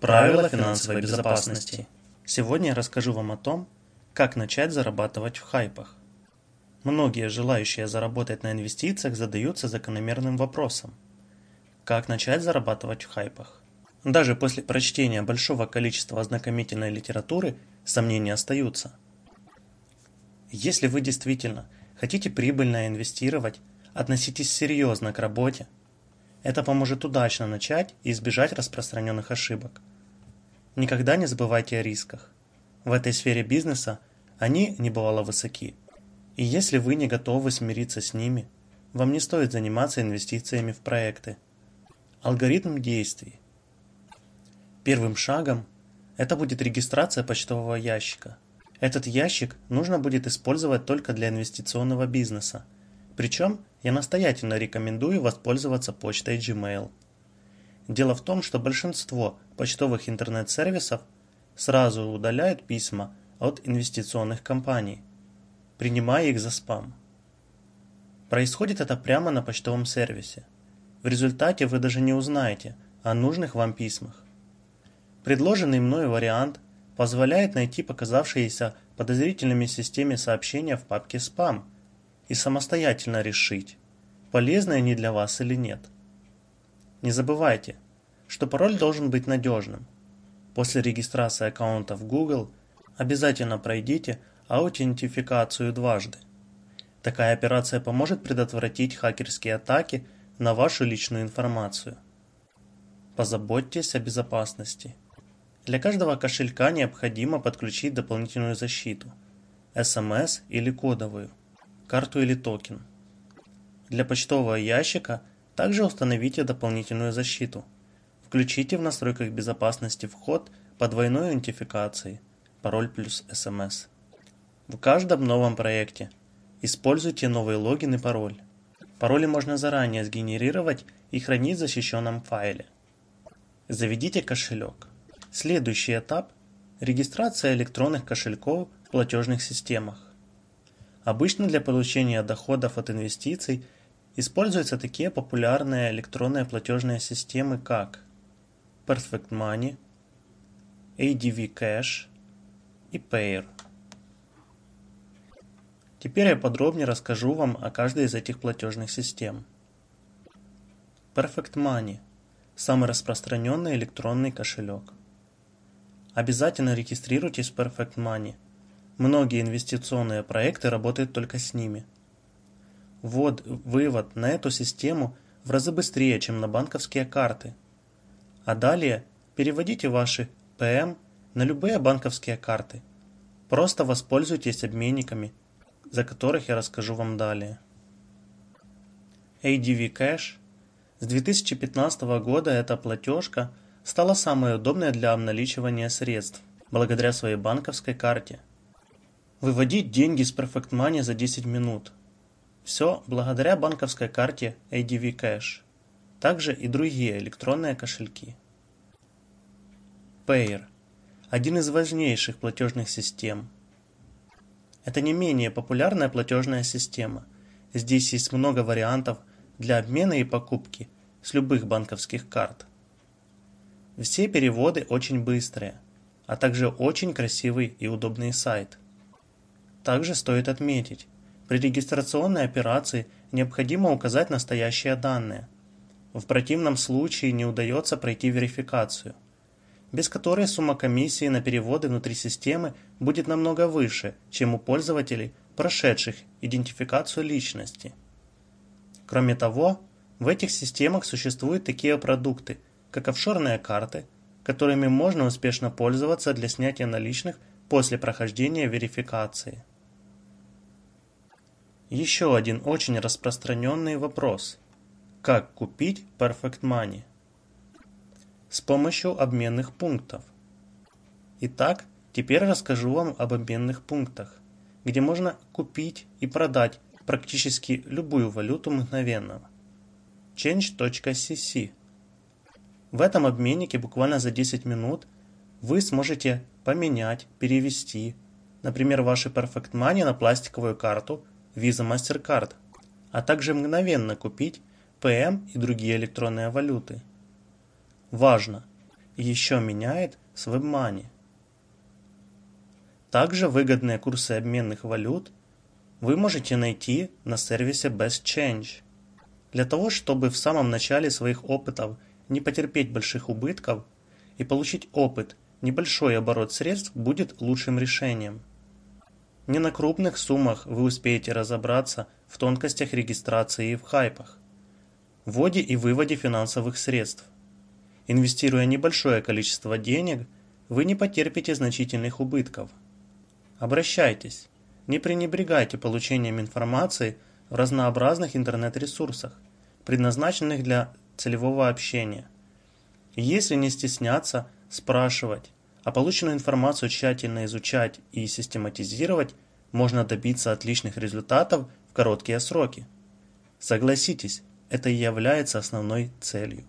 Правила финансовой безопасности». Сегодня я расскажу вам о том, как начать зарабатывать в хайпах. Многие желающие заработать на инвестициях задаются закономерным вопросом. Как начать зарабатывать в хайпах? Даже после прочтения большого количества ознакомительной литературы сомнения остаются. Если вы действительно хотите прибыльно инвестировать, относитесь серьезно к работе – это поможет удачно начать и избежать распространенных ошибок. Никогда не забывайте о рисках. В этой сфере бизнеса они небывало высоки. И если вы не готовы смириться с ними, вам не стоит заниматься инвестициями в проекты. Алгоритм действий. Первым шагом это будет регистрация почтового ящика. Этот ящик нужно будет использовать только для инвестиционного бизнеса – причем я настоятельно рекомендую воспользоваться почтой Gmail. Дело в том, что большинство почтовых интернет-сервисов сразу удаляют письма от инвестиционных компаний, принимая их за спам. Происходит это прямо на почтовом сервисе. В результате вы даже не узнаете о нужных вам письмах. Предложенный мной вариант позволяет найти показавшиеся подозрительными системе сообщения в папке «Спам», и самостоятельно решить, полезны они для вас или нет. Не забывайте, что пароль должен быть надежным. После регистрации аккаунта в Google обязательно пройдите аутентификацию дважды. Такая операция поможет предотвратить хакерские атаки на вашу личную информацию. Позаботьтесь о безопасности. Для каждого кошелька необходимо подключить дополнительную защиту – SMS или кодовую карту или токен. Для почтового ящика также установите дополнительную защиту. Включите в настройках безопасности вход по двойной идентификации, пароль плюс смс. В каждом новом проекте используйте новый логин и пароль. Пароли можно заранее сгенерировать и хранить в защищенном файле. Заведите кошелек. Следующий этап – регистрация электронных кошельков в платежных системах. Обычно для получения доходов от инвестиций используются такие популярные электронные платежные системы, как Perfect Money, ADV Cash и Payer. Теперь я подробнее расскажу вам о каждой из этих платежных систем. Perfect Money – самый распространенный электронный кошелек. Обязательно регистрируйтесь в Perfect Money – Многие инвестиционные проекты работают только с ними. Ввод, вывод на эту систему в разы быстрее, чем на банковские карты. А далее переводите ваши ПМ на любые банковские карты. Просто воспользуйтесь обменниками, за которых я расскажу вам далее. ADV Cash с 2015 года эта платежка стала самой удобной для обналичивания средств, благодаря своей банковской карте – Выводить деньги с Perfect Money за 10 минут. Все благодаря банковской карте ADV Cash. Также и другие электронные кошельки. Payer – один из важнейших платежных систем. Это не менее популярная платежная система. Здесь есть много вариантов для обмена и покупки с любых банковских карт. Все переводы очень быстрые, а также очень красивый и удобный сайт – также стоит отметить, при регистрационной операции необходимо указать настоящие данные. В противном случае не удается пройти верификацию. без которой сумма комиссии на переводы внутри системы будет намного выше, чем у пользователей, прошедших идентификацию личности. Кроме того, в этих системах существуют такие продукты, как офшорные карты, которыми можно успешно пользоваться для снятия наличных после прохождения верификации. Еще один очень распространенный вопрос. Как купить Perfect Money? С помощью обменных пунктов. Итак, теперь расскажу вам об обменных пунктах, где можно купить и продать практически любую валюту мгновенно. Change.cc В этом обменнике буквально за 10 минут вы сможете поменять, перевести, например, ваши Perfect Money на пластиковую карту Visa MasterCard, а также мгновенно купить PM и другие электронные валюты. Важно! Еще меняет с WebMoney. Также выгодные курсы обменных валют вы можете найти на сервисе BestChange. Для того, чтобы в самом начале своих опытов не потерпеть больших убытков и получить опыт, небольшой оборот средств будет лучшим решением. Не на крупных суммах вы успеете разобраться в тонкостях регистрации и в хайпах, вводе и выводе финансовых средств. Инвестируя небольшое количество денег, вы не потерпите значительных убытков. Обращайтесь, не пренебрегайте получением информации в разнообразных интернет-ресурсах, предназначенных для целевого общения. Если не стесняться спрашивать, а полученную информацию тщательно изучать и систематизировать, можно добиться отличных результатов в короткие сроки. Согласитесь, это и является основной целью.